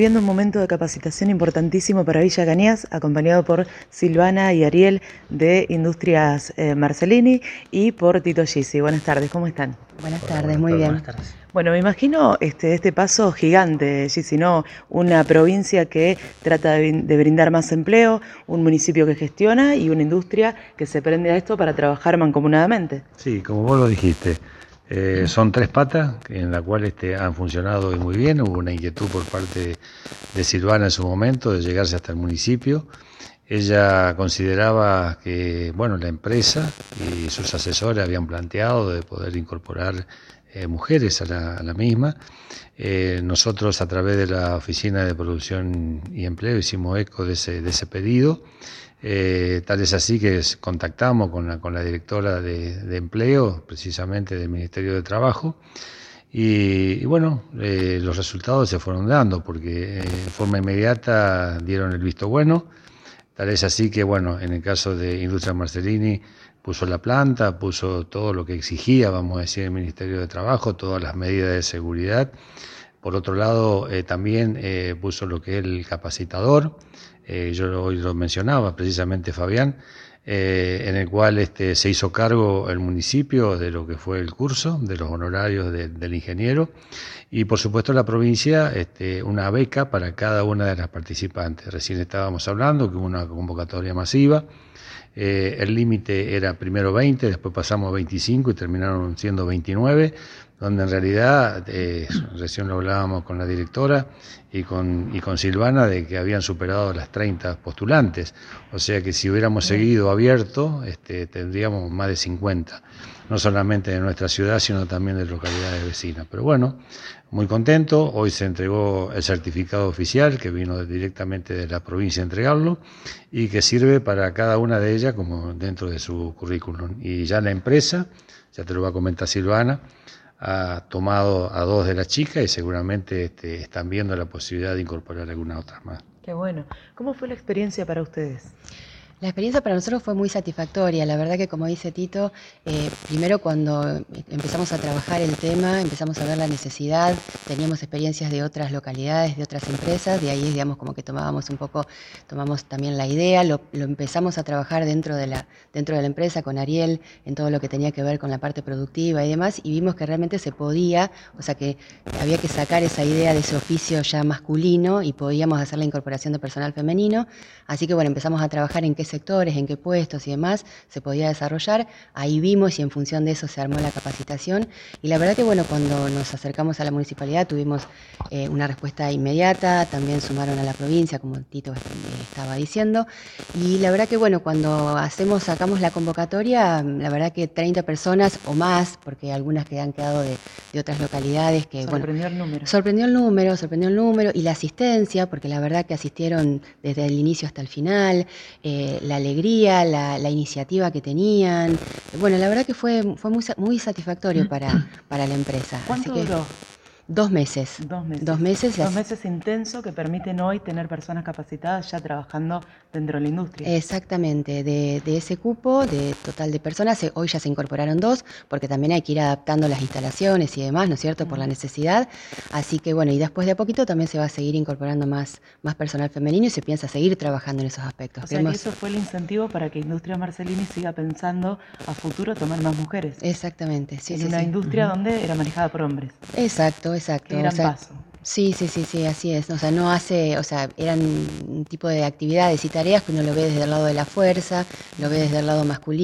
Viviendo un momento de capacitación importantísimo para Villa Cañas, acompañado por Silvana y Ariel de Industrias eh, Marcelini y por Tito Gisi. Buenas tardes, ¿cómo están? Buenas tardes, muy bien. Buenas tardes. Bueno, me imagino este, este paso gigante, Gisi, ¿no? Una provincia que trata de brindar más empleo, un municipio que gestiona y una industria que se prende a esto para trabajar mancomunadamente. Sí, como vos lo dijiste. Eh, son tres patas en las cuales este, han funcionado muy bien. Hubo una inquietud por parte de Silvana en su momento de llegarse hasta el municipio. Ella consideraba que bueno, la empresa y sus asesores habían planteado de poder incorporar eh, mujeres a la, misma. Eh, nosotros a través de la Oficina de Producción y Empleo hicimos eco de ese, de ese pedido. Eh, tal es así que contactamos con la, con la directora de, empleo, precisamente del Ministerio de Trabajo, y, bueno, eh, los resultados se fueron dando, porque eh, en forma inmediata dieron el visto bueno. Tal es así que, bueno, en el caso de Industria Marcelini, puso la planta, puso todo lo que exigía, vamos a decir, el Ministerio de Trabajo, todas las medidas de seguridad. Por otro lado, también puso lo que es el capacitador, eh, yo hoy lo mencionaba precisamente Fabián, eh, en el cual este, se hizo cargo el municipio de lo que fue el curso, de los honorarios del ingeniero, y por supuesto la provincia este, una beca para cada una de las participantes. Recién estábamos hablando que hubo una convocatoria masiva. Eh, el límite era primero 20, después pasamos a 25 y terminaron siendo 29, donde en realidad, eh, recién lo hablábamos con la directora y con, y con Silvana, de que habían superado las 30 postulantes. O sea que si hubiéramos seguido abierto, este, tendríamos más de 50, no solamente de nuestra ciudad, sino también de localidades vecinas. Pero bueno, muy contento. Hoy se entregó el certificado oficial que vino directamente de la provincia a entregarlo y que sirve para cada una de ellas como dentro de su currículum. Y ya la empresa, ya te lo va a comentar Silvana, ha tomado a dos de las chicas y seguramente este, están viendo la posibilidad de incorporar alguna otra más. Qué bueno. ¿Cómo fue la experiencia para ustedes? La experiencia para nosotros fue muy satisfactoria. La verdad que, como dice Tito, eh, primero cuando empezamos a trabajar el tema, empezamos a ver la necesidad, teníamos experiencias de otras localidades, de otras empresas, de ahí, digamos, como que tomábamos un poco, tomamos también la idea, lo, empezamos a trabajar dentro de, la, dentro de la empresa con Ariel en todo lo que tenía que ver con la parte productiva y demás, y vimos que realmente se podía, o sea, que había que sacar esa idea de ese oficio ya masculino y podíamos hacer la incorporación de personal femenino. Así que, bueno, empezamos a trabajar en qué sectores, en qué puestos y demás se podía desarrollar. Ahí vimos y en función de eso se armó la capacitación. Y la verdad que bueno, cuando nos acercamos a la municipalidad tuvimos eh, una respuesta inmediata, también sumaron a la provincia, como Tito estaba diciendo. Y la verdad que bueno, cuando hacemos, sacamos la convocatoria, la verdad que 30 personas o más, porque algunas que han quedado de, otras localidades que sorprendió el número. Sorprendió el número, sorprendió el número y la asistencia, porque la verdad que asistieron desde el inicio hasta el final. Eh, la alegría, la, iniciativa que tenían. Bueno, la verdad que fue, fue muy, muy satisfactorio para, para la empresa. ¿Cuánto duró? Dos meses. Dos meses. Dos meses, Dos meses intensos que permiten hoy tener personas capacitadas ya trabajando dentro de la industria. Exactamente, de, ese cupo, de total de personas, hoy ya se incorporaron dos, porque también hay que ir adaptando las instalaciones y demás, ¿no es cierto?, por la necesidad. Así que bueno, y después de a poquito también se va a seguir incorporando más, más personal femenino y se piensa seguir trabajando en esos aspectos. O sea, que eso fue el incentivo para que Industria Marcelini siga pensando a futuro tomar más mujeres. Exactamente, sí. En una industria donde era manejada por hombres. Exacto, exacto. gran paso. Sí, sí, sí, sí, así es. O sea, no hace, o sea, eran un tipo de actividades y tareas que uno lo ve desde el lado de la fuerza, lo ve desde el lado masculino.